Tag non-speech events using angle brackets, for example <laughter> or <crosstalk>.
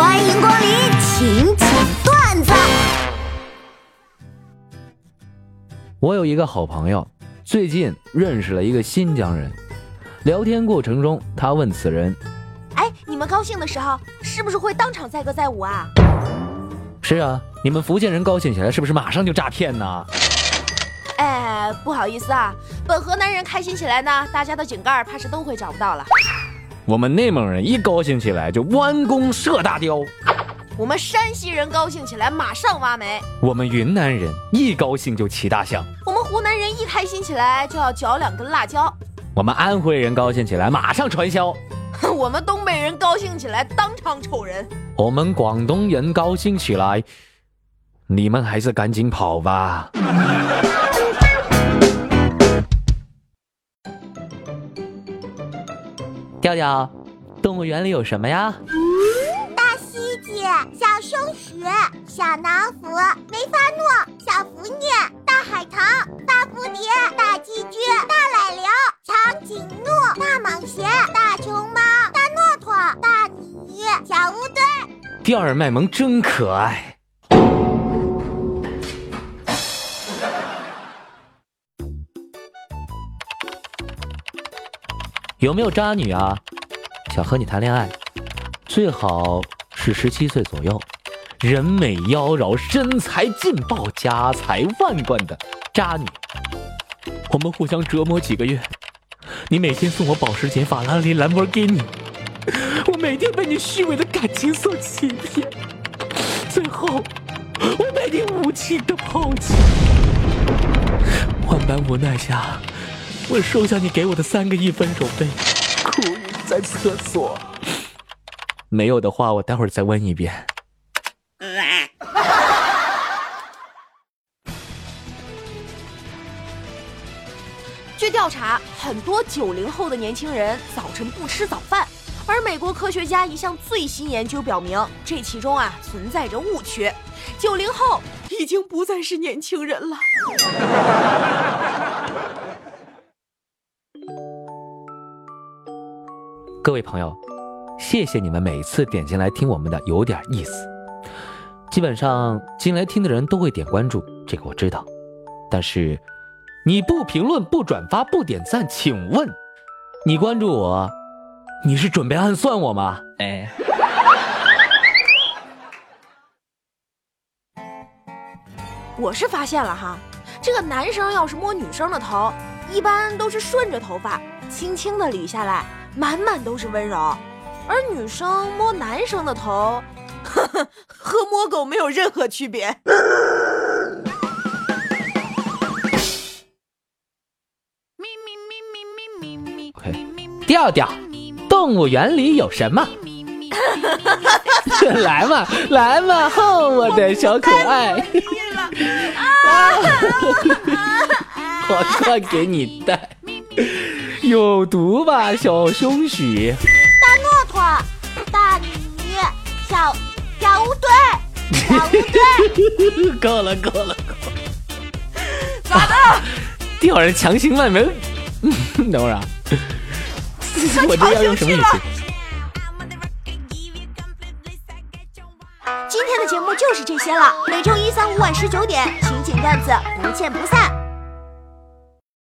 欢迎光临，请讲段子。我有一个好朋友，最近认识了一个新疆人。聊天过程中，他问此人：“哎，你们高兴的时候，是不是会当场载歌载舞啊？”“是啊，你们福建人高兴起来，是不是马上就诈骗呢？”“哎，不好意思啊，本河南人开心起来呢，大家的井盖怕是都会找不到了。”“我们内蒙人一高兴起来就弯弓射大雕。”“我们山西人高兴起来马上挖煤。”“我们云南人一高兴就骑大象。”“我们湖南人一开心起来就要嚼两根辣椒。”我们安徽人高兴起来，马上传销；<laughs> 我们东北人高兴起来，当场瞅人；我们广东人高兴起来，你们还是赶紧跑吧。调调，动物园里有什么呀？大蜥蜴、小松鼠、小老虎、梅花鹿、小福鸟、大海棠、大蝴蝶、大寄居、大奶牛。长颈鹿、大蟒蛇、大熊猫、大骆驼、大鲤鱼、小乌龟。第二卖萌真可爱。有没有渣女啊？想和你谈恋爱，最好是十七岁左右，人美妖娆、身材劲爆、家财万贯的渣女。我们互相折磨几个月。你每天送我保时捷、法拉利、兰博基尼，我每天被你虚伪的感情所欺骗，最后我被你无情的抛弃。万般无奈下，我收下你给我的三个一分手费，哭晕在厕所。没有的话，我待会儿再问一遍。据调查，很多九零后的年轻人早晨不吃早饭，而美国科学家一项最新研究表明，这其中啊存在着误区，九零后已经不再是年轻人了。各位朋友，谢谢你们每次点进来听我们的有点意思。基本上进来听的人都会点关注，这个我知道，但是。你不评论、不转发、不点赞，请问，你关注我，你是准备暗算我吗？哎，我是发现了哈，这个男生要是摸女生的头，一般都是顺着头发轻轻的捋下来，满满都是温柔；而女生摸男生的头，呵呵，和摸狗没有任何区别。调调，动物园里有什么？<laughs> 来嘛，来嘛，吼，我的小可爱！我快 <laughs> 给你带，有毒吧，小松鼠？大骆驼，大鲤鱼，小小乌龟，小乌龟。<laughs> 够了，够了，够了！咋的？调人 <laughs> 强行卖萌，等会儿啊。我这要用什么语气？今天的节目就是这些了。每周一、三、五晚十九点，情景段子不见不散。